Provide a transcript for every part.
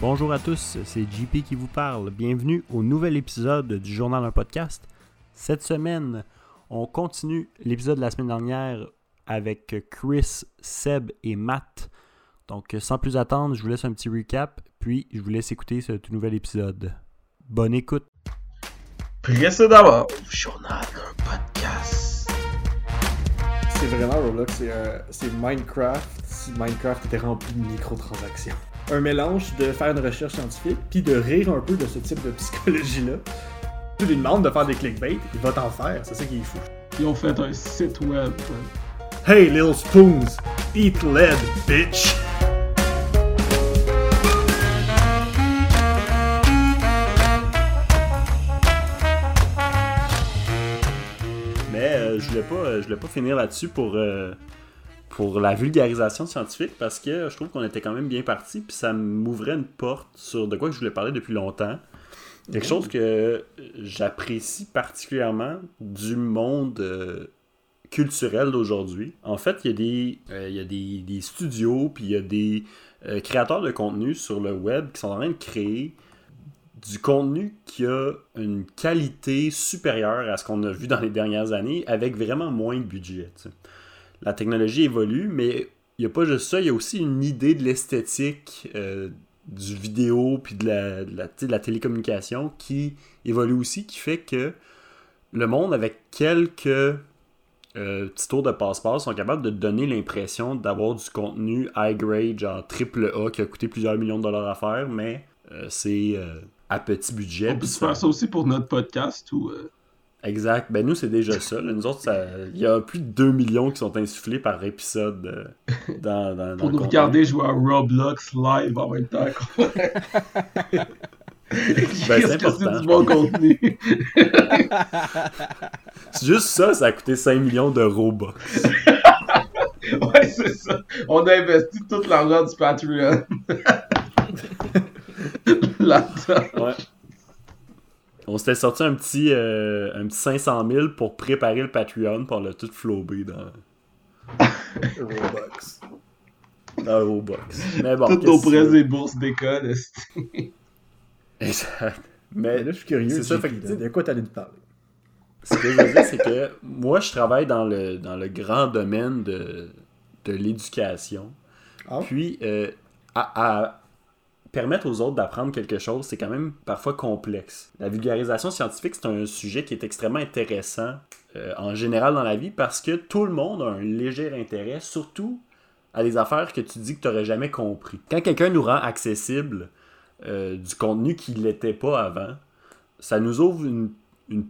Bonjour à tous, c'est JP qui vous parle. Bienvenue au nouvel épisode du journal d'un podcast. Cette semaine, on continue l'épisode de la semaine dernière avec Chris, Seb et Matt. Donc, sans plus attendre, je vous laisse un petit recap, puis je vous laisse écouter ce tout nouvel épisode. Bonne écoute. Précédemment, au journal d'un podcast. C'est vraiment Roblox, c'est un- c'est Minecraft si Minecraft était rempli de microtransactions. Un mélange de faire une recherche scientifique puis de rire un peu de ce type de psychologie-là. Tu lui demandes de faire des clickbait, il va t'en faire, c'est ça qui est fou. Ils ont fait un site web. Hey little spoons, eat lead, bitch! Mais euh, je voulais pas, euh, je voulais pas finir là-dessus pour, euh, pour la vulgarisation scientifique parce que je trouve qu'on était quand même bien parti puis ça m'ouvrait une porte sur de quoi que je voulais parler depuis longtemps. Quelque chose que j'apprécie particulièrement du monde euh, culturel d'aujourd'hui. En fait, il y a des, euh, il y a des, des studios puis il y a des euh, créateurs de contenu sur le web qui sont en train de créer du contenu qui a une qualité supérieure à ce qu'on a vu dans les dernières années avec vraiment moins de budget. La technologie évolue, mais il n'y a pas juste ça, il y a aussi une idée de l'esthétique euh, du vidéo puis de la, de la, tu sais, de la télécommunication qui évolue aussi, qui fait que le monde, avec quelques euh, petits tours de passe-passe, sont capables de donner l'impression d'avoir du contenu high grade, genre triple A, qui a coûté plusieurs millions de dollars à faire, mais euh, c'est à petit budget. On peut faire ça aussi pour notre podcast ou. euh, Exact. Ben nous, c'est déjà ça. là. Nous autres, ça- il y a plus de 2 millions qui sont insufflés par épisode euh, dans, dans, dans pour nous regarder jouer à Roblox live en même temps. Qu'est-ce que important, c'est du bon contenu? C'est Juste ça, ça a coûté 5 millions de Robux. ouais, c'est ça. On a investi tout l'argent du Patreon. Là-dedans. Ouais. On s'était sorti un petit, euh, un petit 500 000 pour préparer le Patreon pour le tout flobé dans, Roblox. dans Robux. Mais bon, Toutes nos prêts et bourses d'école. Exact. Mais Mais là, je suis curieux. c'est ça, fait que, de quoi t'allais nous parler? Ce que je veux dire, c'est que moi, je travaille dans le, dans le grand domaine de, de l'éducation. Ah. Puis, euh, à, à permettre aux autres d'apprendre quelque chose, c'est quand même parfois complexe. La vulgarisation scientifique, c'est un sujet qui est extrêmement intéressant euh, en général dans la vie parce que tout le monde a un léger intérêt, surtout à des affaires que tu dis que tu n'aurais jamais compris. Quand quelqu'un nous rend accessible euh, du contenu qui ne l'était pas avant, ça nous ouvre une,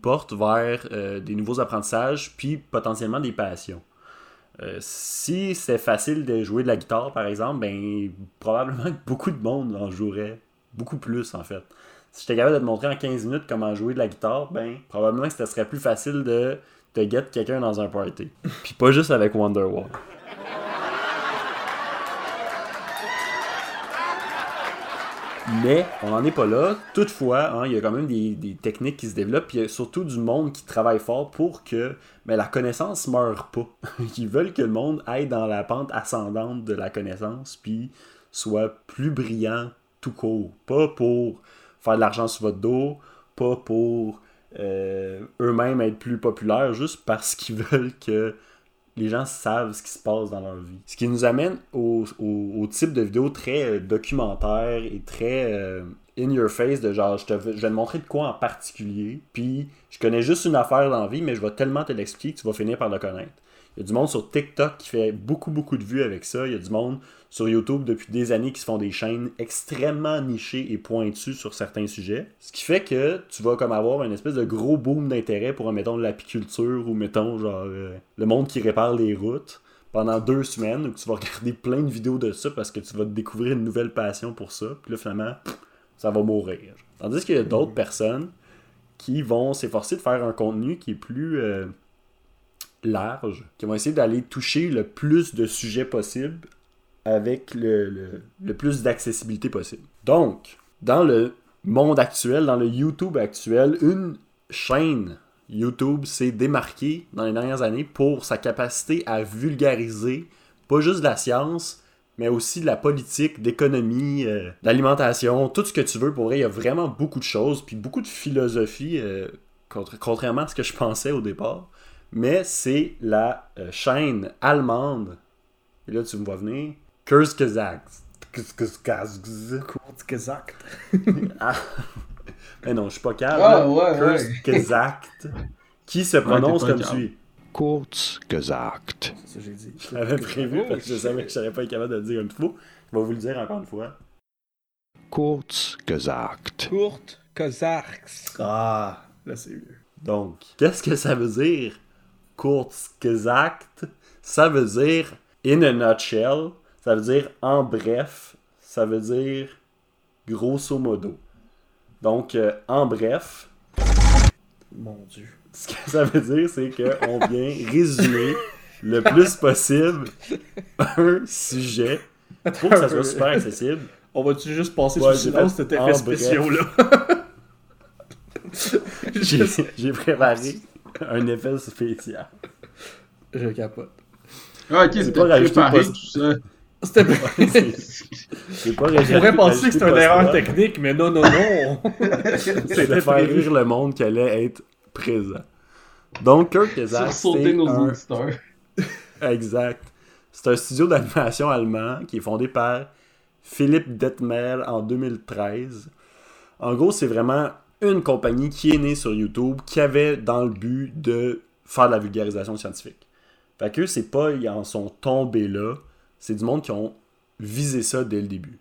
porte vers euh, des nouveaux apprentissages, puis potentiellement des passions. Euh, si c'est facile de jouer de la guitare, par exemple, ben probablement que beaucoup de monde en jouerait beaucoup plus, en fait. Si j'étais capable de te montrer en 15 minutes comment jouer de la guitare, ben probablement que ce serait plus facile de te get quelqu'un dans un party. Puis pas juste avec Wonderwall. Mais on n'en est pas là. Toutefois, hein, il y a quand même des, techniques qui se développent, puis il y a surtout du monde qui travaille fort pour que mais la connaissance meure pas. Ils veulent que le monde aille dans la pente ascendante de la connaissance, puis soit plus brillant tout court. Pas pour faire de l'argent sur votre dos, pas pour euh, eux-mêmes être plus populaires, juste parce qu'ils veulent que les gens savent ce qui se passe dans leur vie. Ce qui nous amène au, au- type de vidéo très euh, documentaire et très euh, in your face, de genre, je, te, vais te montrer de quoi en particulier, puis je connais juste une affaire dans la vie, mais je vais tellement te l'expliquer que tu vas finir par le connaître. Il y a du monde sur TikTok qui fait beaucoup, beaucoup de vues avec ça. Il y a du monde sur YouTube depuis des années qui se font des chaînes extrêmement nichées et pointues sur certains sujets. Ce qui fait que tu vas comme avoir une espèce de gros boom d'intérêt pour, mettons, l'apiculture ou, mettons, genre, euh, le monde qui répare les routes. pendant deux semaines où tu vas regarder plein de vidéos de ça parce que tu vas découvrir une nouvelle passion pour ça. Puis là, finalement, ça va mourir. Tandis qu'il y a d'autres personnes qui vont s'efforcer de faire un contenu qui est plus euh, large, qui vont essayer d'aller toucher le plus de sujets possible avec le, le- plus d'accessibilité possible. Donc, dans le monde actuel, dans le YouTube actuel, une chaîne YouTube s'est démarquée dans les dernières années pour sa capacité à vulgariser pas juste de la science, mais aussi de la politique, d'économie, euh, d'alimentation, tout ce que tu veux. Pour vrai, il y a vraiment beaucoup de choses, puis beaucoup de philosophie, euh, contrairement à ce que je pensais au départ. Mais c'est la euh, chaîne allemande, et là tu me vois venir, Kurzgesagt. Kurzgesagt. Kurz gesagt. Ah. Mais non, je suis pas calme. Ah, ouais, ouais. Kurzgesagt. Qui se prononce pas comme calme. suit? Kurz gesagt. C'est ça que j'ai dit. Je l'avais prévu parce que je savais que je serais pas capable de le dire une fois. Je vais vous le dire encore une fois. Kurz gesagt. Kurt Kozarks. Ah, là c'est mieux. Donc, qu'est-ce que ça veut dire? Kurzgesagt, ça veut dire in a nutshell, ça veut dire en bref, ça veut dire grosso modo. Donc, euh, en bref, Mon dieu. ce que ça veut dire, c'est qu'on vient résumer le plus possible un sujet pour que ça soit super accessible. On va-tu juste passer Ouais, sous silence cet effet bref. spéciaux là? J'ai j'ai préparé un effet spécial. Je capote. Ah, ok, C'est c'était pas rajouté pas- tout ça. C'était C'est pas On pourrait penser que c'est une erreur technique, mais non, non, non. C'est de faire rire le monde qui allait être présent. Donc, Kirk Kesar, Sursauter c'est nos un... auditeurs. Exact. C'est un studio d'animation allemand qui est fondé par Philippe Detmer en 2013. En gros, c'est vraiment une compagnie qui est née sur YouTube qui avait dans le but de faire de la vulgarisation scientifique. Fait que c'est pas ils en sont tombés là, c'est du monde qui ont visé ça dès le début.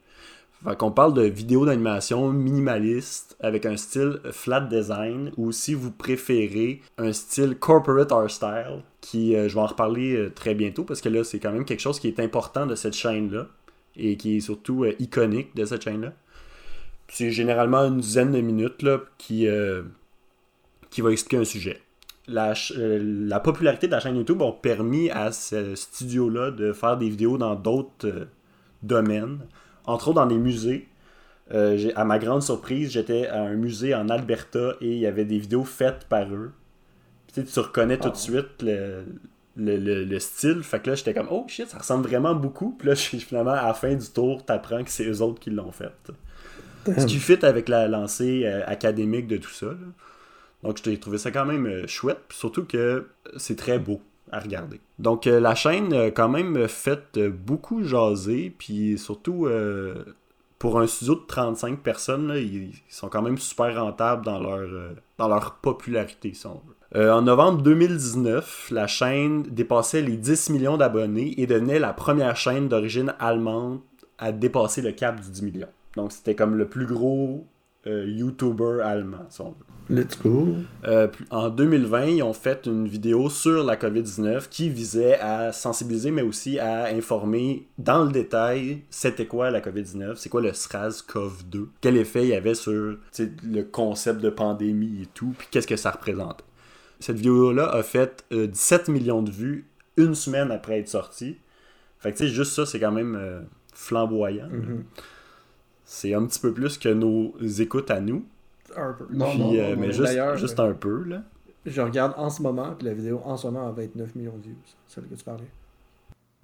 Fait qu'on parle de vidéos d'animation minimaliste avec un style flat design ou si vous préférez un style corporate art style qui euh, je vais en reparler euh, très bientôt parce que là c'est quand même quelque chose qui est important de cette chaîne là et qui est surtout euh, iconique de cette chaîne là. C'est généralement une dizaine de minutes là, qui, euh, qui va expliquer un sujet. La, euh, la popularité de la chaîne YouTube a permis à ce studio-là de faire des vidéos dans d'autres euh, domaines, entre autres dans les musées. À ma grande surprise, j'étais à un musée en Alberta et il y avait des vidéos faites par eux. Puis, tu reconnais tout de suite le, le, le- le style. Fait que là, j'étais comme, oh shit, ça ressemble vraiment beaucoup. Puis là, finalement, à la fin du tour, t'apprends que c'est eux autres qui l'ont fait. Ce qui fit avec la lancée euh, académique de tout ça. là. Donc, j'ai trouvé ça quand même euh, chouette. puis surtout que c'est très beau à regarder. Donc, euh, la chaîne a quand même fait beaucoup jaser. Puis surtout, pour un studio de 35 personnes, là, ils, ils sont quand même super rentables dans leur, euh, dans leur popularité, si on veut. Euh, en novembre 2019, la chaîne dépassait les 10 millions d'abonnés et devenait la première chaîne d'origine allemande à dépasser le cap du 10 millions. Donc, c'était comme le plus gros euh, YouTuber allemand, si on veut. Let's go. Euh, en 2020, ils ont fait une vidéo sur la COVID-19 qui visait à sensibiliser, mais aussi à informer dans le détail c'était quoi la COVID-19, c'est quoi le SRAS-CoV-2, quel effet il y avait sur le concept de pandémie et tout, puis qu'est-ce que ça représentait. Cette vidéo-là a fait euh, 17 millions de vues une semaine après être sortie. Fait que tu sais, juste ça, c'est quand même euh, flamboyant. Mhm. C'est un petit peu plus que nos écoutes à nous. Un peu. Non, Puis, non, euh, non, mais juste, juste euh, un peu, là. Je regarde en ce moment, puis la vidéo en ce moment a 29 millions de views. Celle que tu parlais.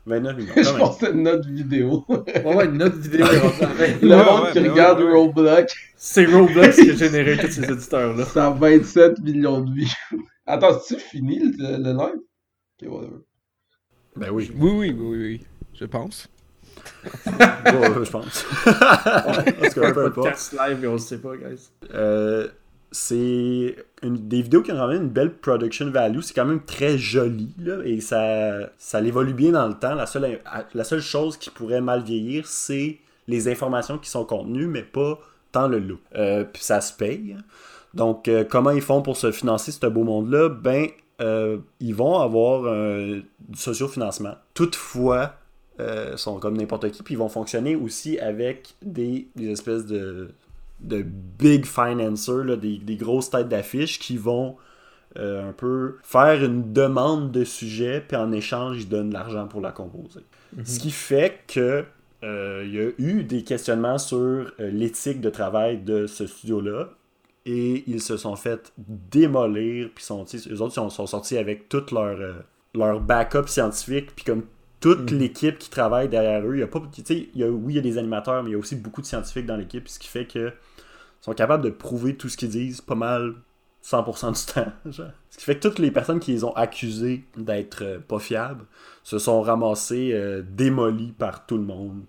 29 millions. Je pensais notre vidéo. Ouais, ouais, notre vidéo est rendue à 29. Le Ouais, monde ouais, qui regarde ouais, ouais. Roblox, C'est Roblox qui a généré tous ces éditeurs-là. ça a 27 millions de vues. Attends, c'est-tu fini le, le live? Ok, whatever. Ben oui, Oui, oui, oui, oui, oui. Je pense. Ouais, ouais, je pense. Parce que peu importe. live et on sait pas, guys. Euh, c'est une, des vidéos qui ont quand même une belle production value. C'est quand même très joli, là, et ça, ça évolue bien dans le temps. La seule, la seule chose qui pourrait mal vieillir, c'est les informations qui sont contenues, mais pas tant le look. Euh, puis ça se paye. Donc, euh, comment ils font pour se financer ce beau monde-là? Ben, euh, ils vont avoir un, du sociofinancement. Toutefois, euh, sont comme n'importe qui, puis ils vont fonctionner aussi avec des, des espèces de, de big financers, là, des, des grosses têtes d'affiches qui vont euh, un peu faire une demande de sujet, puis en échange, ils donnent de l'argent pour la composer. Ce qui fait que euh, il y a eu des questionnements sur l'éthique de travail de ce studio-là. Et ils se sont fait démolir. Puis sont, eux autres sont, sont sortis avec tout leur, leur backup scientifique. Puis comme toute Mhm. l'équipe qui travaille derrière eux, il y a pas, tu sais, il y a, oui, il y a des animateurs, mais il y a aussi beaucoup de scientifiques dans l'équipe. Ce qui fait que sont capables de prouver tout ce qu'ils disent pas mal 100% du temps. genre. Ce qui fait que toutes les personnes qui les ont accusés d'être euh, pas fiables se sont ramassées euh, démolies par tout le monde.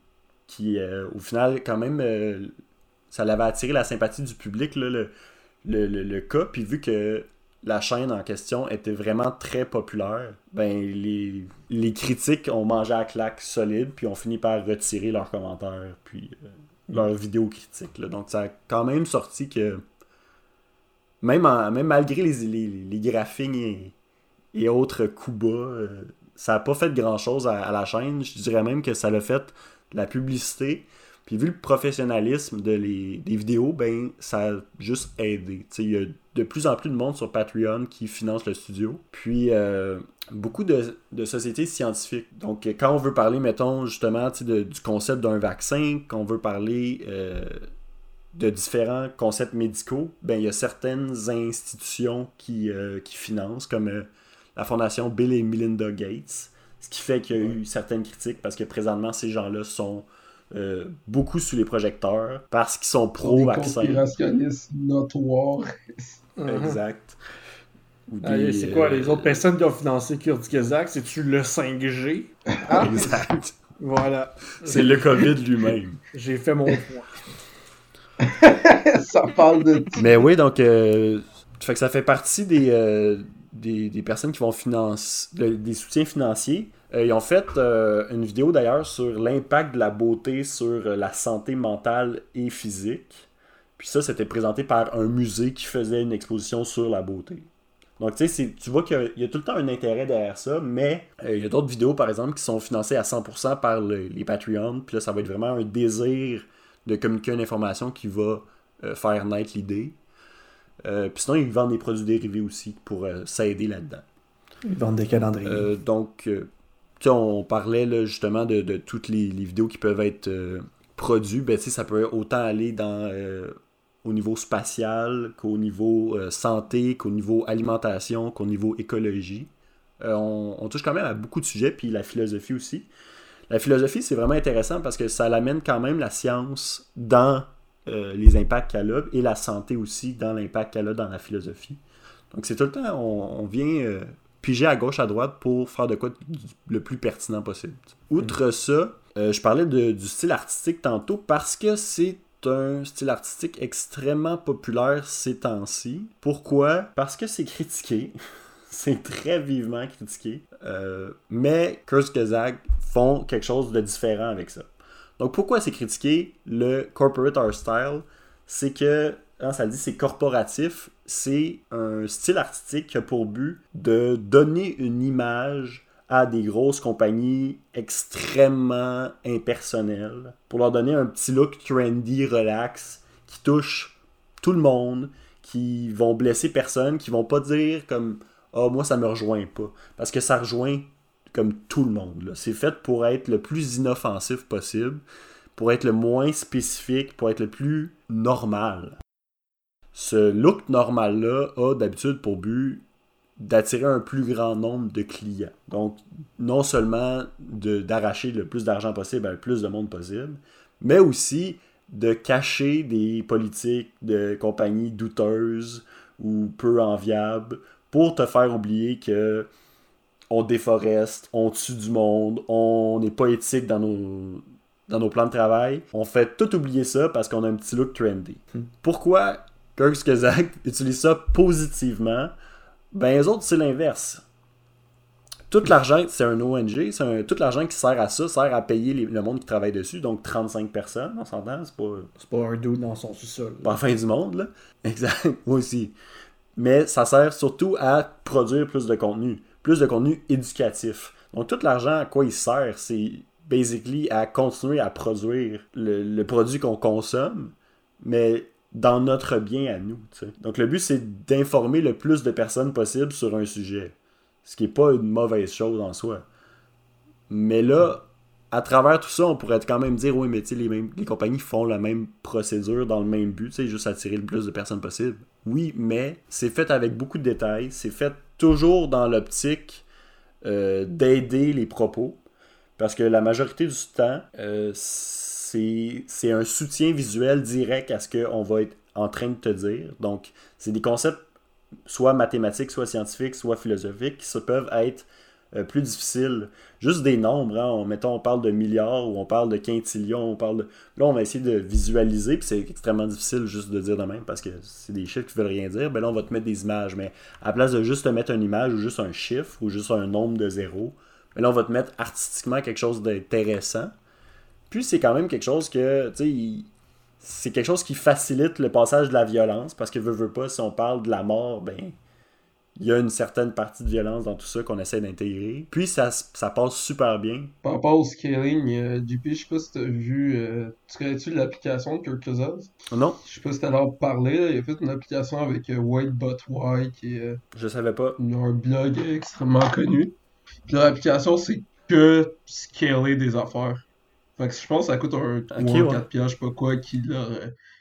Qui, euh, au final, quand même, ça l'avait attiré la sympathie du public, là, le, le, le- le cas. Puis vu que la chaîne en question était vraiment très populaire, ben les, critiques ont mangé à claque solide, puis ont fini par retirer leurs commentaires, puis euh, leurs vidéos critiques. Donc ça a quand même sorti que même, malgré les, les, les graphiques et, et autres coups bas, euh, ça n'a pas fait grand-chose à, à la chaîne. Je dirais même que ça l'a fait de la publicité. Puis vu le professionnalisme de les, des vidéos, ben ça a juste aidé. Il y a de plus en plus de monde sur Patreon qui finance le studio. Puis euh, beaucoup de, de sociétés scientifiques. Donc quand on veut parler, mettons, justement, de- du concept d'un vaccin, quand on veut parler euh, de différents concepts médicaux, ben il y a certaines institutions qui, euh, qui financent, comme euh, la fondation Bill et Melinda Gates. Ce qui fait qu'il y a eu certaines critiques parce que présentement, ces gens-là sont euh, beaucoup sous les projecteurs parce qu'ils sont Des pro-vaccin. conspirationnistes notoires. Exact. Des, c'est quoi, euh, les autres personnes qui ont financé Kurt Kazak? C'est-tu le 5G? Ah, Exact. voilà. C'est le COVID lui-même. J'ai fait mon point. ça parle de Mais oui, donc, euh, fait que ça fait partie des, euh, des, des personnes qui vont financer, des soutiens financiers. Euh, ils ont fait euh, une vidéo d'ailleurs sur l'impact de la beauté sur euh, la santé mentale et physique. Puis ça, c'était présenté par un musée qui faisait une exposition sur la beauté. Donc, tu sais, tu vois qu'il y a- il y, a tout le temps un intérêt derrière ça, mais euh, il y a d'autres vidéos, par exemple, qui sont financées à 100% par le- les Patreons. Puis là, ça va être vraiment un désir de communiquer une information qui va euh, faire naître l'idée. Euh, puis sinon, ils vendent des produits dérivés aussi pour s'aider là-dedans. Ils vendent des calendriers. Donc, on parlait justement de, toutes les, vidéos qui peuvent être euh, produites. Ben, ça peut autant aller euh, au niveau spatial qu'au niveau euh, santé, qu'au niveau alimentation, qu'au niveau écologie. On, touche quand même à beaucoup de sujets, puis la philosophie aussi. La philosophie, c'est vraiment intéressant parce que ça l'amène quand même la science dans les impacts qu'elle a et la santé aussi dans l'impact qu'elle a dans la philosophie. Donc c'est tout le temps, on, vient piger à gauche, à droite pour faire de quoi le plus pertinent possible. Outre ça, euh, je parlais de- du style artistique tantôt parce que c'est un style artistique extrêmement populaire ces temps-ci. Pourquoi? Parce que c'est critiqué. c'est très vivement critiqué. Euh, mais Kurzgesagt font quelque chose de différent avec ça. Donc pourquoi c'est critiqué? Le corporate art style C'est que, hein, ça le dit, c'est corporatif. C'est un style artistique qui a pour but de donner une image à des grosses compagnies extrêmement impersonnelles pour leur donner un petit look trendy, relax, qui touche tout le monde, qui vont blesser personne, qui vont pas dire comme ah moi ça me rejoint pas parce que ça rejoint comme tout le monde. C'est fait pour être le plus inoffensif possible, pour être le moins spécifique, pour être le plus normal. Ce look normal là a d'habitude pour but d'attirer un plus grand nombre de clients. Donc, non seulement d'arracher le plus d'argent possible à le plus de monde possible, mais aussi de cacher des politiques de compagnies douteuses ou peu enviables pour te faire oublier que on déforeste, on tue du monde, on n'est pas éthique dans nos, dans nos plans de travail. On fait tout oublier ça parce qu'on a un petit look trendy. Pourquoi Kurzgesagt utilise ça positivement ben, les autres, c'est l'inverse. Tout l'argent, c'est un ONG, c'est un- tout l'argent qui sert à ça sert à payer le monde qui travaille dessus, donc 35 personnes, on s'entend, c'est pas, C'est pas un dude dans son sous-sol. pas fin du monde, là. Exact, moi aussi. mais ça sert surtout à produire plus de contenu, plus de contenu éducatif. Donc tout l'argent à quoi il sert, c'est basically à continuer à produire le, le produit qu'on consomme, mais dans notre bien à nous. Donc le but, c'est d'informer le plus de personnes possible sur un sujet. Ce qui n'est pas une mauvaise chose en soi. Mais là, à travers tout ça, on pourrait quand même dire, oui, mais les, mêmes- les compagnies font la même procédure dans le même but, sais, juste attirer le plus de personnes possible. Oui, mais c'est fait avec beaucoup de détails, c'est fait toujours dans l'optique euh, d'aider les propos, parce que la majorité du temps, euh, c'est un soutien visuel direct à ce qu'on va être en train de te dire. Donc, c'est des concepts soit mathématiques, soit scientifiques, soit philosophiques, qui se peuvent être euh, plus difficiles. Juste des nombres, hein, on, mettons, on parle de milliards ou on parle de quintillions, on parle de... Là, on va essayer de visualiser, puis c'est extrêmement difficile juste de dire de même, parce que c'est des chiffres qui veulent rien dire. Ben là, on va te mettre des images, mais à la place de juste te mettre une image ou juste un chiffre ou juste un nombre de zéros, ben là, on va te mettre artistiquement quelque chose d'intéressant. Puis c'est quand même quelque chose que, tu sais, il- c'est quelque chose qui facilite le passage de la violence, parce que veut, veut pas, si on parle de la mort, ben, il y a une certaine partie de violence dans tout ça qu'on essaie d'intégrer. Puis ça, ça passe super bien. Par rapport au scaling, euh, JP, je sais pas si t'as vu, euh, tu connais-tu l'application de Kirk Cousins? Non, Je sais pas si t'allais en parler, il a fait une application avec euh, White But Why, qui est euh, je savais pas. un blog extrêmement connu. Puis l'application, c'est que scaler des affaires. Fait que je pense que ça coûte un 3 Ok, 4 ouais. piastres, je sais pas quoi, qui leur,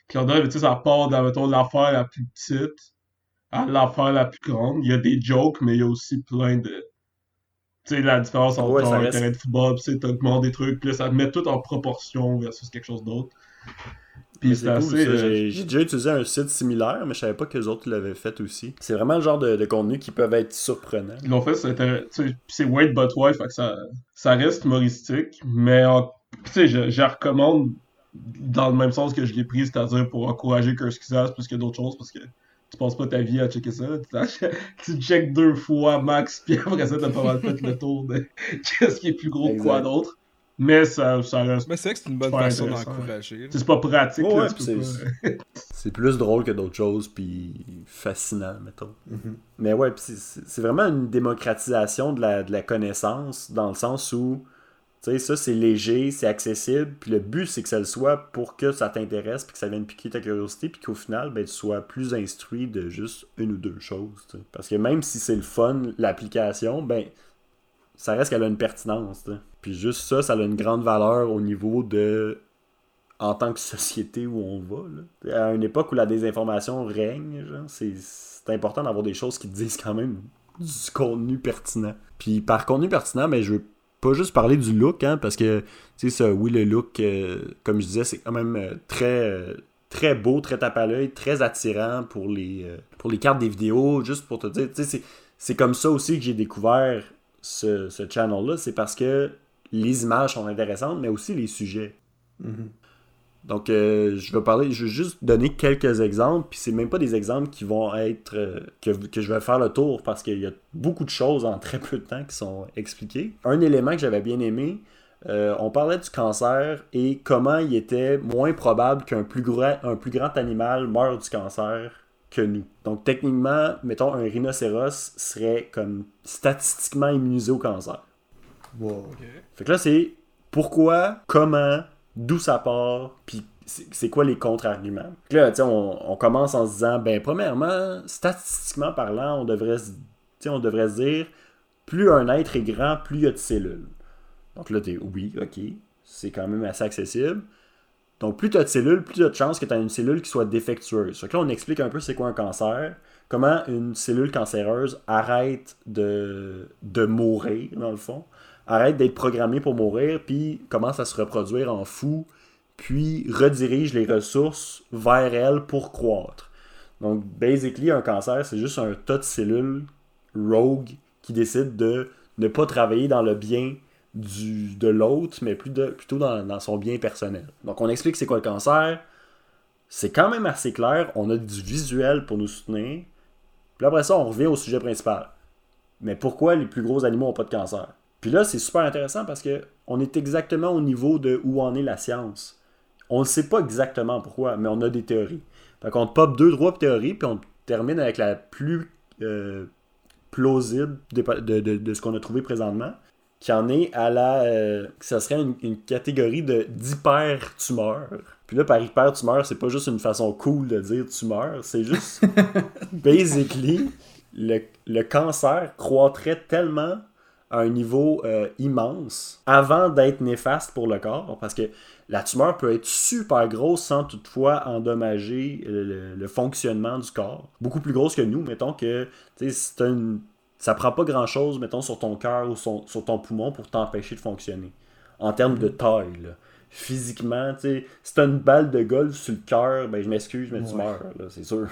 qui leur donne, mais tu sais, ça part de, l'affaire la plus petite à l'affaire la plus grande. Il y a des jokes, mais il y a aussi plein de... Tu sais, la différence entre Ouais, un reste- terrain de football, tu sais, t'augmentes des trucs, puis là, ça te met tout en proportion versus quelque chose d'autre. Puis c'est cool, euh, J'ai déjà utilisé un site similaire, mais je savais pas que les autres l'avaient fait aussi. C'est vraiment le genre de, de contenu qui peuvent être surprenants. Ils l'ont fait, c'est Wade but Why, fait que ça, ça reste humoristique, mais en- tu sais, je, je la recommande dans le même sens que je l'ai pris, c'est-à-dire pour encourager Curse Kisas plus que d'autres choses, parce que tu passes pas ta vie à checker ça. Tu, tu checkes deux fois max, puis après ça, t'as pas mal fait le tour de qu'est-ce qui est plus gros que quoi d'autre. Mais ça, ça reste. Mais c'est vrai que c'est une bonne façon d'encourager. C'est pas pratique, Ouais, ouais, c'est- plus drôle que d'autres choses, puis fascinant, mettons. Mhm. Mais ouais, puis c'est- vraiment une démocratisation de la, de la connaissance, dans le sens où, sais, ça c'est léger, c'est accessible, puis le but c'est que ça le soit pour que ça t'intéresse, puis que ça vienne piquer ta curiosité, puis qu'au final, ben, tu sois plus instruit de juste une ou deux choses. Parce que même si c'est le fun, l'application, ben, ça reste qu'elle a une pertinence. Puis juste ça, ça a une grande valeur au niveau de en tant que société où on va. Là. À une époque où la désinformation règne, c'est, important d'avoir des choses qui disent quand même du contenu pertinent. Puis par contenu pertinent, ben, je veux pas juste parler du look, hein, parce que, tu sais, oui, le look, euh, comme je disais, c'est quand même euh, très, euh, très beau, très tape à l'œil, très attirant pour les, pour les cartes des vidéos, juste pour te dire, tu sais, c'est, comme ça aussi que j'ai découvert ce, ce channel-là, c'est parce que les images sont intéressantes, mais aussi les sujets. Mhm. Donc, euh, je vais parler, je vais juste donner quelques exemples, puis c'est même pas des exemples qui vont être, euh, que, que je vais faire le tour, parce qu'il y a beaucoup de choses en très peu de temps qui sont expliquées. Un élément que j'avais bien aimé, euh, on parlait du cancer et comment il était moins probable qu'un plus, grand, un plus grand animal meure du cancer que nous. Donc, techniquement, mettons, un rhinocéros serait comme statistiquement immunisé au cancer. Wow. Fait que là, c'est pourquoi, comment, d'où ça part, puis c'est quoi les contre-arguments. Là, on, commence en se disant, ben, premièrement, statistiquement parlant, on devrait, se- dire, plus un être est grand, plus il y a de cellules. Donc là, t'es, oui, ok, c'est quand même assez accessible. Donc, plus tu as de cellules, plus tu as de chances que tu as une cellule qui soit défectueuse. Que là, on explique un peu c'est quoi un cancer, comment une cellule cancéreuse arrête de, de mourir, dans le fond, arrête d'être programmée pour mourir, puis commence à se reproduire en fou, puis redirige les ressources vers elle pour croître. Donc, basically, un cancer, c'est juste un tas de cellules rogue qui décident de ne pas travailler dans le bien du, de l'autre, mais plutôt dans, dans son bien personnel. Donc, on explique c'est quoi le cancer. C'est quand même assez clair. On a du visuel pour nous soutenir. Puis après ça, on revient au sujet principal. Mais pourquoi les plus gros animaux n'ont pas de cancer? Puis là, c'est super intéressant parce que on est exactement au niveau de où en est la science. On ne sait pas exactement pourquoi, mais on a des théories. Fait qu'on te pop deux, trois théories, puis on, termine avec la plus euh, plausible de, de- de- de ce qu'on a trouvé présentement, qui en est à la. euh, ça serait une, une catégorie de d'hyper-tumeur. Puis là, par hyper-tumeur, c'est pas juste une façon cool de dire tumeur, c'est juste. basically, le, le cancer croîtrait tellement à un niveau euh, immense avant d'être néfaste pour le corps, parce que la tumeur peut être super grosse sans toutefois endommager le, le- fonctionnement du corps. Beaucoup plus grosse que nous, mettons que tu c'est une- ça prend pas grand chose, mettons, sur ton cœur ou son- sur ton poumon pour t'empêcher de fonctionner. En termes de taille, là. Physiquement, tu sais, si t'as une balle de golf sur le cœur, ben je m'excuse, mais tu Ouais. meurs, là, c'est sûr.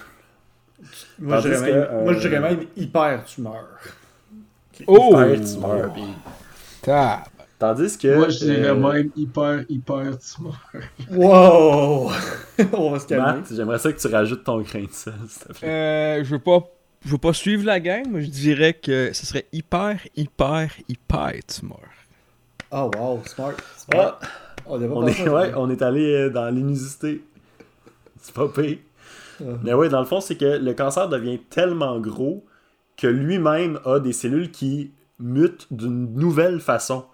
Moi, je dirais même, euh, moi, je dirais même hyper tumeur. Oh! Hyper. Tandis que. Moi, je dirais euh, même hyper, hyper tumeur. Wow! On va se calmer. Matt, j'aimerais ça que tu rajoutes ton grain de sel, s'il te plaît. Euh, je veux pas. Je veux pas suivre la gang, mais je dirais que ce serait hyper, hyper, hyper tumeur. Oh wow, smart. smart. Ah, on, est, à- ouais, on est allé euh, dans l'inusité. C'est pas pire. Uh-huh. Mais ouais, dans le fond, c'est que le cancer devient tellement gros que lui-même a des cellules qui mutent d'une nouvelle façon.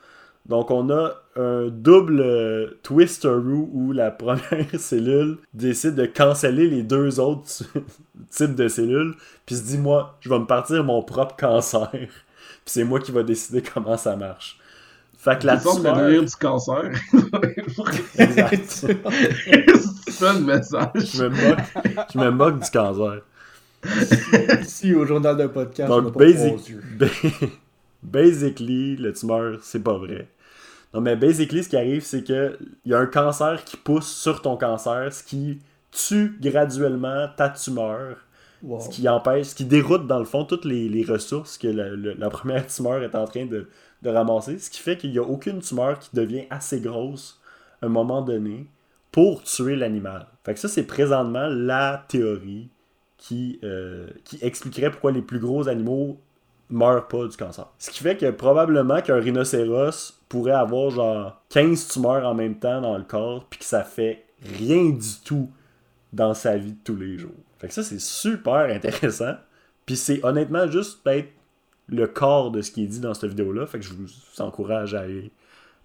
Donc, on a un double euh, twisteroo où la première cellule décide de canceller les deux autres types de cellules, puis se dit, moi, je vais me partir mon propre cancer. Puis c'est moi qui va décider comment ça marche. Fait que la tumeur... du cancer. Exact. c'est ça le message. je, me moque, je me moque du cancer. Ici, au journal de podcast, Donc, basic- basically, le tumeur, c'est pas vrai. Non, mais basically, ce qui arrive, c'est que il y a un cancer qui pousse sur ton cancer, ce qui tue graduellement ta tumeur, Wow. ce qui empêche, ce qui déroute dans le fond toutes les, les ressources que la première tumeur est en train de, de ramasser, ce qui fait qu'il n'y a aucune tumeur qui devient assez grosse à un moment donné pour tuer l'animal. Fait que ça, c'est présentement la théorie qui, euh, qui expliquerait pourquoi les plus gros animaux meurent pas du cancer. Ce qui fait que probablement qu'un rhinocéros pourrait avoir genre 15 tumeurs en même temps dans le corps, puis que ça fait rien du tout dans sa vie de tous les jours. Fait que ça, c'est super intéressant. Puis c'est honnêtement juste peut-être le corps de ce qui est dit dans cette vidéo-là. Fait que je vous encourage à euh,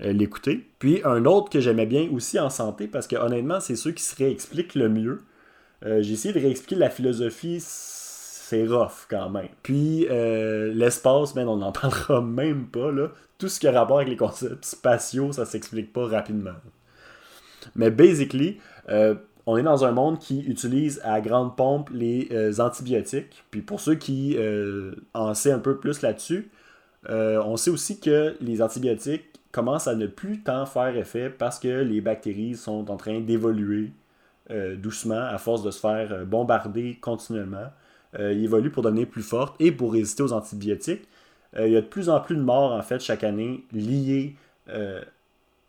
l'écouter. Puis un autre que j'aimais bien aussi en santé, parce que honnêtement, c'est ceux qui se réexpliquent le mieux. Euh, J'ai essayé de réexpliquer la philosophie, c'est rough quand même. Puis euh, l'espace, ben, on n'en parlera même pas. Là. Tout ce qui a rapport avec les concepts spatiaux, ça s'explique pas rapidement. Mais basically, euh, on est dans un monde qui utilise à grande pompe les antibiotiques. Puis pour ceux qui en savent un peu plus là-dessus, on sait aussi que les antibiotiques commencent à ne plus tant faire effet parce que les bactéries sont en train d'évoluer euh, doucement à force de se faire euh, bombarder continuellement. Euh, ils évoluent pour devenir plus fortes et pour résister aux antibiotiques. Euh, il y a de plus en plus de morts en fait chaque année liées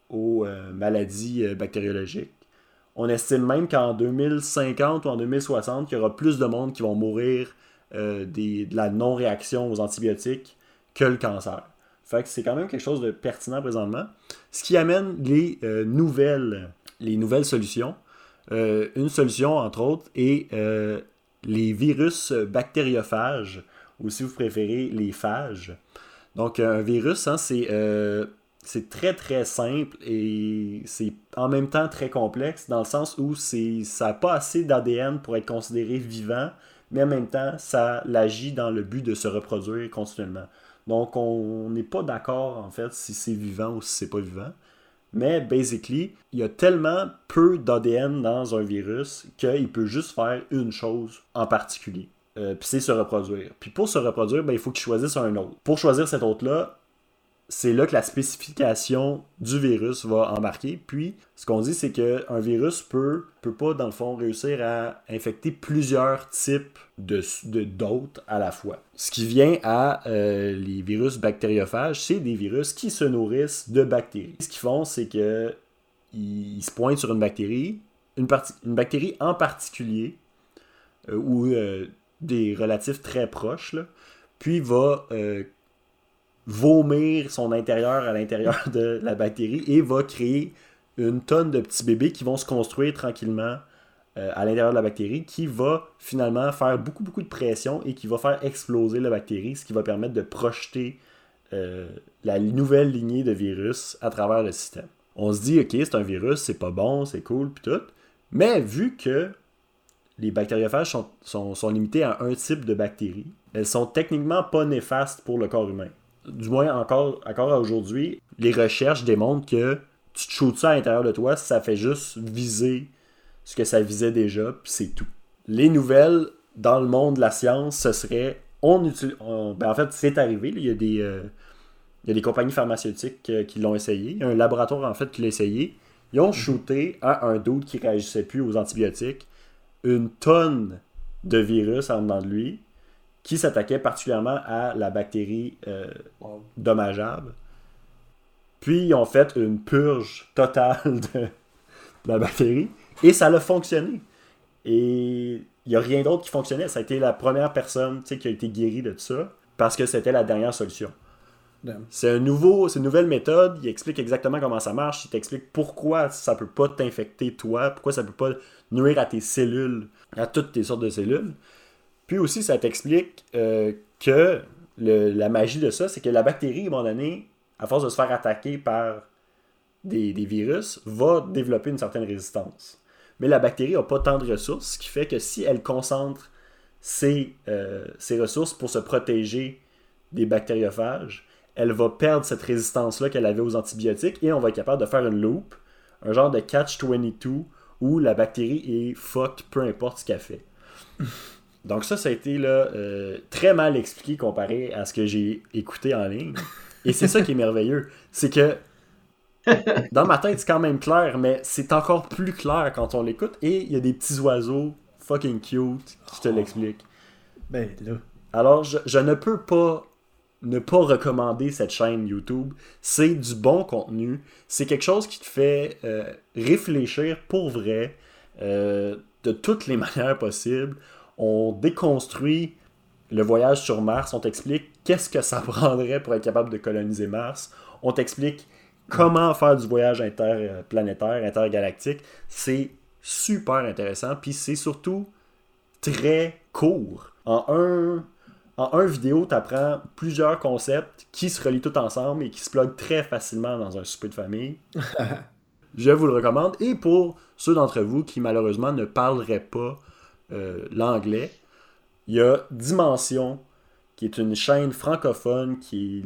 aux maladies bactériologiques. On estime même qu'en 2050 ou en 2060, il y aura plus de monde qui vont mourir de la non-réaction aux antibiotiques que le cancer. Fait c'est quand même quelque chose de pertinent présentement. Ce qui amène les nouvelles, les nouvelles solutions. Euh, une solution, entre autres, est euh, les virus bactériophages, ou si vous préférez, les phages. Donc, un virus, hein, c'est euh, c'est très très simple et c'est en même temps très complexe dans le sens où ça n'a pas assez d'ADN pour être considéré vivant, mais en même temps, ça l'agit dans le but de se reproduire continuellement. Donc, on n'est pas d'accord en fait si c'est vivant ou si c'est pas vivant. Mais basically, il y a tellement peu d'ADN dans un virus qu'il peut juste faire une chose en particulier. Euh, puis c'est se reproduire. Puis pour se reproduire, ben, il faut qu'il choisisse un autre. Pour choisir cet autre-là, c'est là que la spécification du virus va embarquer. Puis, ce qu'on dit, c'est qu'un virus peut, peut pas, dans le fond, réussir à infecter plusieurs types de, de- d'hôtes à la fois. Ce qui vient à euh, les virus bactériophages, c'est des virus qui se nourrissent de bactéries. Ce qu'ils font, c'est que ils, se pointent sur une bactérie, une, une bactérie en particulier, euh, ou euh, des relatifs très proches, puis va vomir son intérieur à l'intérieur de la bactérie et va créer une tonne de petits bébés qui vont se construire tranquillement euh, à l'intérieur de la bactérie qui va finalement faire beaucoup, beaucoup de pression et qui va faire exploser la bactérie, ce qui va permettre de projeter euh, la nouvelle lignée de virus à travers le système. On se dit, ok, c'est un virus, c'est pas bon, c'est cool, puis tout. Mais vu que les bactériophages sont, limités à un type de bactéries, elles sont techniquement pas néfastes pour le corps humain. Du moins, encore, encore aujourd'hui, les recherches démontrent que tu te shootes ça à l'intérieur de toi, ça fait juste viser ce que ça visait déjà, puis c'est tout. Les nouvelles dans le monde de la science, ce serait on utilise. ben en fait, c'est arrivé. il, y a des, euh, il y a des compagnies pharmaceutiques euh, qui l'ont essayé. Il y a un laboratoire en fait qui l'a essayé. Ils ont shooté à un doute qui réagissait plus aux antibiotiques une tonne de virus en dedans de lui qui s'attaquait particulièrement à la bactérie euh, dommageable. Puis ils ont fait une purge totale de, de la bactérie et ça a fonctionné. Et il n'y a rien d'autre qui fonctionnait. Ça a été la première personne qui a été guérie de ça parce que c'était la dernière solution. C'est un nouveau, c'est une nouvelle méthode. Il explique exactement comment ça marche. Il t'explique pourquoi ça peut pas t'infecter toi, pourquoi ça peut pas nuire à tes cellules, à toutes tes sortes de cellules. Puis aussi, ça t'explique euh, que la magie de ça, c'est que la bactérie, à un moment donné, à force de se faire attaquer par des, virus, va développer une certaine résistance. Mais la bactérie n'a pas tant de ressources, ce qui fait que si elle concentre ses, euh, ses ressources pour se protéger des bactériophages, elle va perdre cette résistance-là qu'elle avait aux antibiotiques et on va être capable de faire une loop, un genre de catch-22 où la bactérie est fucked peu importe ce qu'elle fait. Donc ça, ça a été là, euh, très mal expliqué comparé à ce que j'ai écouté en ligne. Et c'est ça qui est merveilleux. C'est que dans ma tête, c'est quand même clair, mais c'est encore plus clair quand on l'écoute. Et il y a des petits oiseaux fucking cute qui te l'expliquent. Ben là. Alors, je, je ne peux pas ne pas recommander cette chaîne YouTube. C'est du bon contenu. C'est quelque chose qui te fait euh, réfléchir pour vrai euh, de toutes les manières possibles. On déconstruit le voyage sur Mars. On t'explique qu'est-ce que ça prendrait pour être capable de coloniser Mars. On t'explique comment faire du voyage interplanétaire, intergalactique. C'est super intéressant. Puis c'est surtout très court. En un, en un vidéo, tu apprends plusieurs concepts qui se relient tous ensemble et qui se pluguent très facilement dans un souper de famille. Je vous le recommande. Et pour ceux d'entre vous qui malheureusement ne parleraient pas euh, l'anglais, il y a Dimension, qui est une chaîne francophone qui est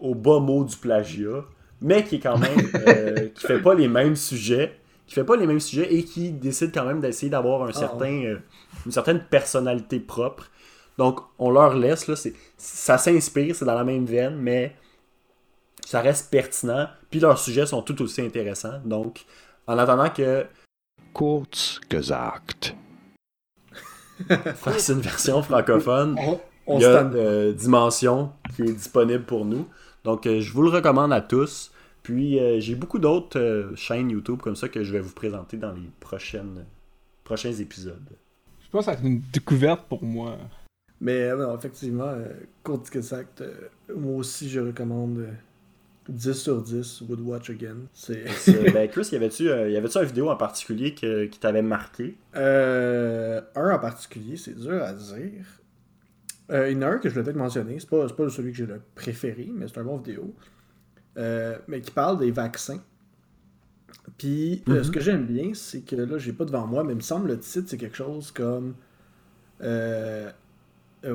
au bas mot du plagiat, mais qui est quand même euh, qui fait pas les mêmes sujets, qui fait pas les mêmes sujets et qui décide quand même d'essayer d'avoir un certain, euh, une certaine personnalité propre. Donc on leur laisse là, c'est ça s'inspire, c'est dans la même veine, mais ça reste pertinent. Puis leurs sujets sont tout aussi intéressants. Donc en attendant que Kurz gesagt. fasse une version francophone, On, on il y a euh, Dimension qui est disponible pour nous. Donc, euh, je vous le recommande à tous. Puis, euh, j'ai beaucoup d'autres euh, chaînes YouTube comme ça que je vais vous présenter dans les prochaines, prochains épisodes. Je pense que ça va être une découverte pour moi. Mais euh, non, effectivement, euh, Court Exact, euh, moi aussi je recommande euh, 10 sur 10, Would Watch Again. C'est. Ben, Chris, y avait-tu euh, y avait-tu une vidéo en particulier que- qui t'avait marqué? Euh, un en particulier, c'est dur à dire. Euh, il y en a un que je voulais peut-être mentionner. C'est pas, pas celui que j'ai le préféré, mais c'est un bon vidéo. Euh, mais qui parle des vaccins. Puis, ce que j'aime bien, c'est que là, j'ai pas devant moi, mais il me semble le titre, c'est quelque chose comme.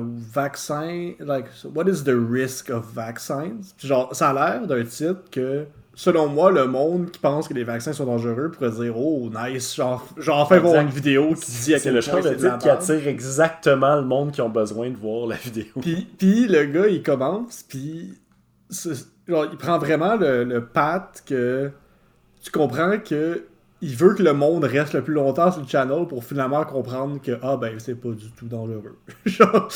Vaccin. Like, what is the risk of vaccines? Puis genre, ça a l'air d'un titre que. Selon moi, le monde qui pense que les vaccins sont dangereux pourrait dire Oh, nice, genre, genre enfin voir une vidéo qui dit à quel point c'est titre qui attire exactement le monde qui ont besoin de voir la vidéo. Puis, puis le gars, il commence, puis genre, il prend vraiment le, le pat que tu comprends que il veut que le monde reste le plus longtemps sur le channel pour finalement comprendre que ah ben c'est pas du tout dangereux. genre,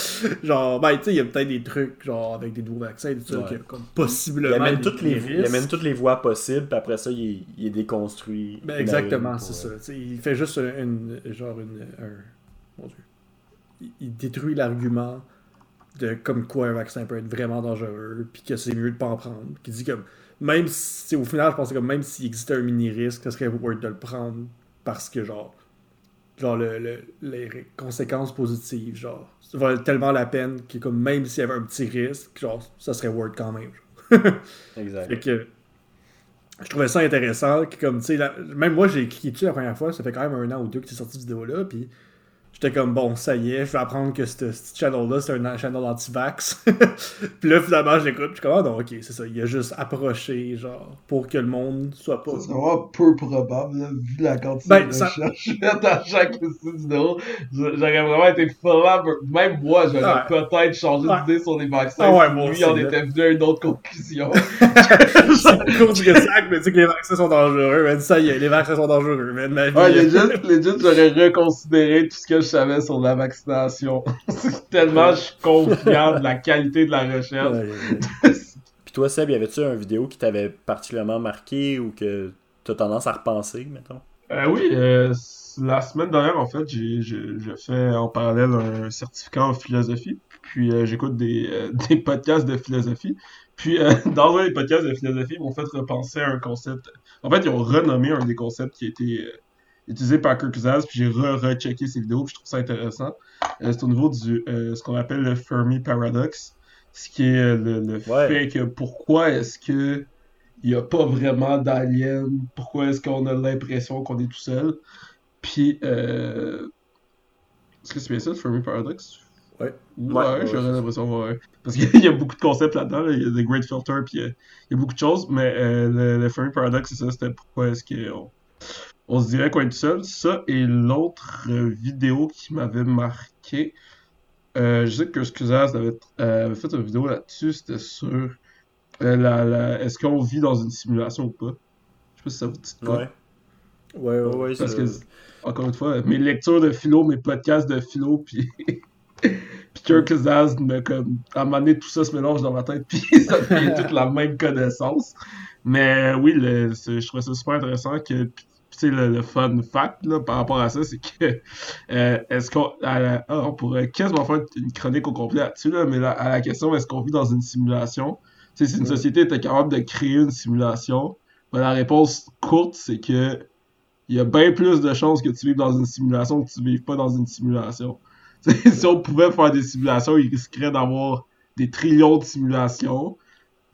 genre, ben tu sais, il y a peut-être des trucs genre avec des nouveaux vaccins et tout ça Ouais. que comme Il possiblement. amène, des- toutes les, des il amène toutes les voies possibles, puis après ça, il est, il est déconstruit. Ben, exactement, c'est ça. euh, il fait juste une, genre une, un, mon Dieu. Il, il détruit l'argument de comme quoi un vaccin peut être vraiment dangereux, puis que c'est mieux de pas en prendre. Qui dit que même si, au final, je pense que même s'il existait un mini risque, ça serait worth de le prendre parce que genre genre le, le- les conséquences positives, genre. Ça valait tellement la peine que comme même s'il y avait un petit risque, genre, ça serait worth quand même. Exact. Fait que je trouvais ça intéressant. Que comme, tu sais, même moi, j'ai cliqué dessus la première fois. Ça fait quand même un an ou deux que c'est sorti cette vidéo-là. Puis j'étais comme, bon, ça y est, je vais apprendre que ce channel-là, c'est un channel anti-vax. puis là, finalement, je l'écoute. Puis je suis comme, ah non, ok, c'est ça. Il a juste approché, genre, pour que le monde soit pas. Serait vraiment peu probable, là, vu la quantité Ben, de ça- recherches à chaque vidéo. J'aurais vraiment été full Même moi, j'aurais peut-être changé Ouais. d'idée sur les vaccins. Ah ouais, moi lui là. était venu à une autre conclusion. à cause du sac, mais tu sais que les vaccins sont dangereux, man. Ça y est, les vaccins sont dangereux, man. Ma vie. Ouais, legit, j'aurais reconsidéré tout ce que je savais sur la vaccination. C'est tellement je suis confiant de la qualité de la recherche. Ouais. Puis toi, Seb, y avait-tu un vidéo qui t'avait particulièrement marqué ou que t'as tendance à repenser, mettons? Euh, oui, euh, la semaine dernière, en fait, j'ai fait en parallèle un certificat en philosophie. Puis euh, j'écoute des, des podcasts de philosophie. Puis dans un des podcasts de philosophie, ils m'ont fait repenser à un concept. En fait, ils ont renommé un des concepts qui a été euh, utilisé par Kirk puis j'ai re-rechecké ses vidéos, puis je trouve ça intéressant. Euh, c'est au niveau du euh, ce qu'on appelle le Fermi Paradox, ce qui est euh, le, le Ouais. fait que pourquoi est-ce que il n'y a pas vraiment d'aliens, pourquoi est-ce qu'on a l'impression qu'on est tout seul. Puis, euh... est-ce que c'est bien ça, le Fermi Paradox? Ouais. Ouais, Ouais, j'aurais ouais. l'impression, ouais. Parce qu'il y a beaucoup de concepts là-dedans, là. il y a The Great Filter, puis il y a beaucoup de choses, mais euh, le, le Fermi Paradox, c'est ça, c'était pourquoi est-ce qu'on on se dirait qu'on est tout seul. Ça, et l'autre vidéo qui m'avait marqué, euh, je sais que Scuzaz avait, euh, avait fait une vidéo là-dessus, c'était sur euh, la, la- est-ce qu'on vit dans une simulation ou pas? Je sais pas si ça vous dit quoi. Ouais. Ouais, ouais, Parce que, encore une fois, mes lectures de philo, mes podcasts de philo, puis puis Kirk Zaz, me, comme, à un moment donné, tout ça se mélange dans ma tête, puis ça devient toute la même connaissance. Mais oui, le, je trouvais ça super intéressant que, puis, tu sais, le, le fun fact là, par rapport à ça, c'est que, euh, est-ce qu'on, la- ah, on pourrait quasiment faire une chronique au complet là-dessus, là, mais à la question, est-ce qu'on vit dans une simulation? Si une société était capable de créer une simulation, ben, la réponse courte, c'est que il y a bien plus de chances que tu vives dans une simulation que tu vives pas dans une simulation. Si on pouvait faire des simulations, il risquerait d'avoir des trillions de simulations.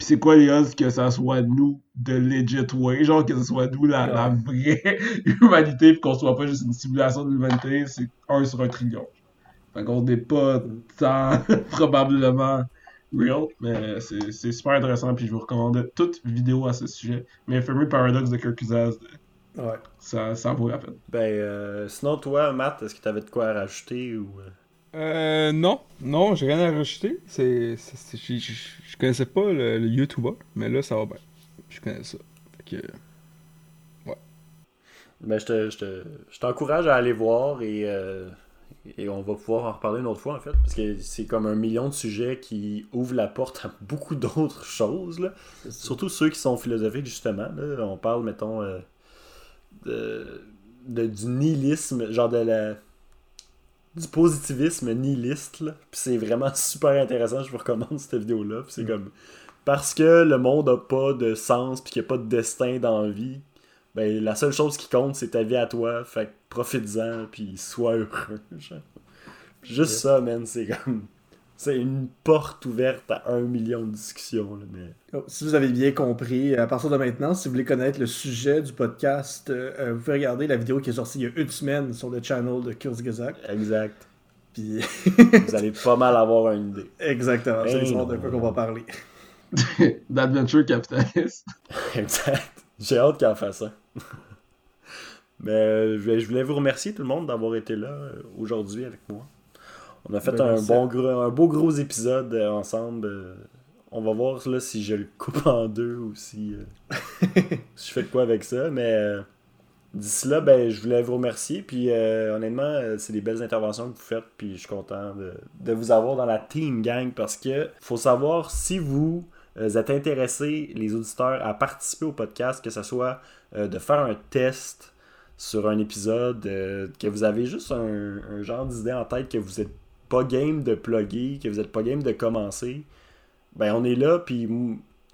Puis c'est quoi les odds que ça soit nous de legit way, genre que ce soit nous la, la vraie humanité, puis qu'on soit pas juste une simulation de l'humanité, c'est 1 sur un trillion. Fait qu'on n'est pas tant probablement real, mais c'est super intéressant, puis je vous recommande toute vidéo à ce sujet. Mais Fermi Paradox de Kirk Kuzaz, Ouais. ça, ça vaut la peine. Ben, euh, sinon, toi, Matt, est-ce que t'avais de quoi à rajouter ou. Euh? Euh, non, non, j'ai rien à rajouter. C'est, c'est- c'est- je, je- je connaissais pas le, le YouTuber, mais là, ça va bien. Je connais ça. Fait que, Ben, je te- je te- je t'encourage à aller voir et, euh, et on va pouvoir en reparler une autre fois, en fait, parce que c'est comme un million de sujets qui ouvrent la porte à beaucoup d'autres choses, là. Surtout ceux qui sont philosophiques, justement. Là. On parle, mettons, euh, de, de- du nihilisme, genre de la du positivisme nihiliste, là. Puis c'est vraiment super intéressant, je vous recommande cette vidéo-là. Puis c'est comme... Parce que le monde a pas de sens, puis qu'il n'y a pas de destin dans la vie, ben la seule chose qui compte, c'est ta vie à toi. Fait que profite-en, puis sois heureux. genre. Juste ça, man, c'est comme... C'est une porte ouverte à un million de discussions, là, mais... Oh, si vous avez bien compris, à partir de maintenant, si vous voulez connaître le sujet du podcast, euh, euh, vous pouvez regarder la vidéo qui est sortie il y a une semaine sur le channel de Kurzgesagt. Exact. Puis, Vous allez pas mal avoir une idée. exactement, c'est Hey, le genre non. de quoi qu'on va parler. D'adventure capitaliste. Exact. J'ai hâte qu'elle fasse ça. Mais euh, je voulais- vous remercier tout le monde d'avoir été là aujourd'hui avec moi. On a fait Ben, un, bon gros, un beau gros épisode euh, ensemble. euh, on va voir là, si je le coupe en deux ou si, euh, si je fais de quoi avec ça. Mais euh, d'ici là, ben, je voulais vous remercier. Puis euh, honnêtement, c'est des belles interventions que vous faites. Puis je suis content de, de vous avoir dans la team gang parce que faut savoir si vous êtes intéressés, les auditeurs, à participer au podcast, que ce soit euh, de faire un test sur un épisode, euh, que vous avez juste un, un genre d'idée en tête que vous êtes pas game de plugger, que vous êtes pas game de commencer, ben on est là, puis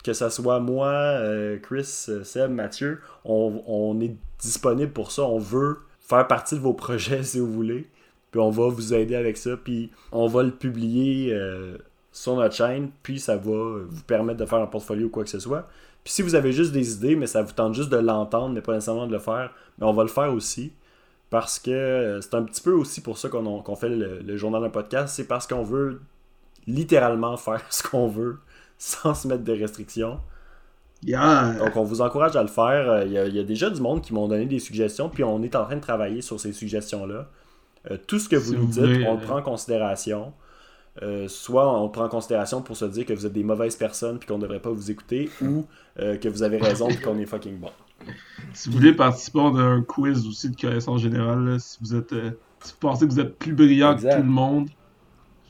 que ça soit moi, euh, Chris, euh, Seb, Mathieu, on, on est disponible pour ça. On veut faire partie de vos projets si vous voulez. Puis on va vous aider avec ça. Puis on va le publier euh, sur notre chaîne. Puis ça va vous permettre de faire un portfolio ou quoi que ce soit. Puis si vous avez juste des idées, mais ça vous tente juste de l'entendre, mais pas nécessairement de le faire, mais on va le faire aussi. Parce que euh, c'est un petit peu aussi pour ça qu'on fait le, le journal d'un podcast. C'est parce qu'on veut littéralement faire ce qu'on veut sans se mettre de restrictions. Yeah. Donc, on vous encourage à le faire. Euh, Il y, a, il y a déjà du monde qui m'ont donné des suggestions, puis on est en train de travailler sur ces suggestions-là. Euh, tout ce que vous nous dites, on le prend en considération. Euh, soit on le prend en considération pour se dire que vous êtes des mauvaises personnes puis qu'on ne devrait pas vous écouter, ou euh, que vous avez raison puis qu'on est fucking bon. Si vous voulez participer à un quiz aussi de connaissance générale, là, si vous êtes euh, si vous pensez que vous êtes plus brillant Exact. que tout le monde,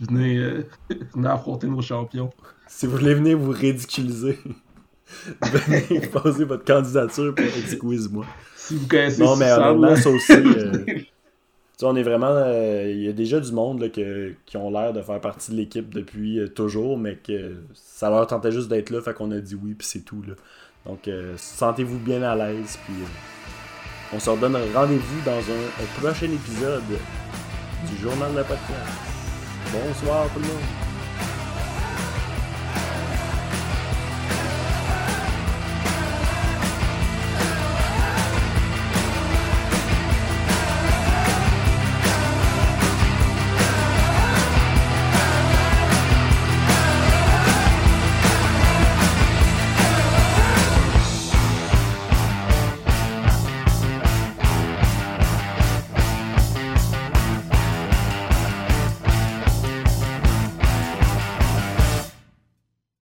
venez, euh, venez affronter nos champions. Si vous voulez venir vous ridiculiser, venez poser votre candidature pour un petit quiz, moi. Si vous connaissez Non, mais honnêtement, ça aussi. euh, tu sais, on est vraiment. Il y a déjà du monde là, que- qui ont l'air de faire partie de l'équipe depuis toujours, mais que ça leur tentait juste d'être là, fait qu'on a dit oui, puis c'est tout. Là. Donc, euh, sentez-vous bien à l'aise, puis euh, on se redonne rendez-vous dans un, prochain épisode du Journal de la podcast. Bonsoir tout le monde.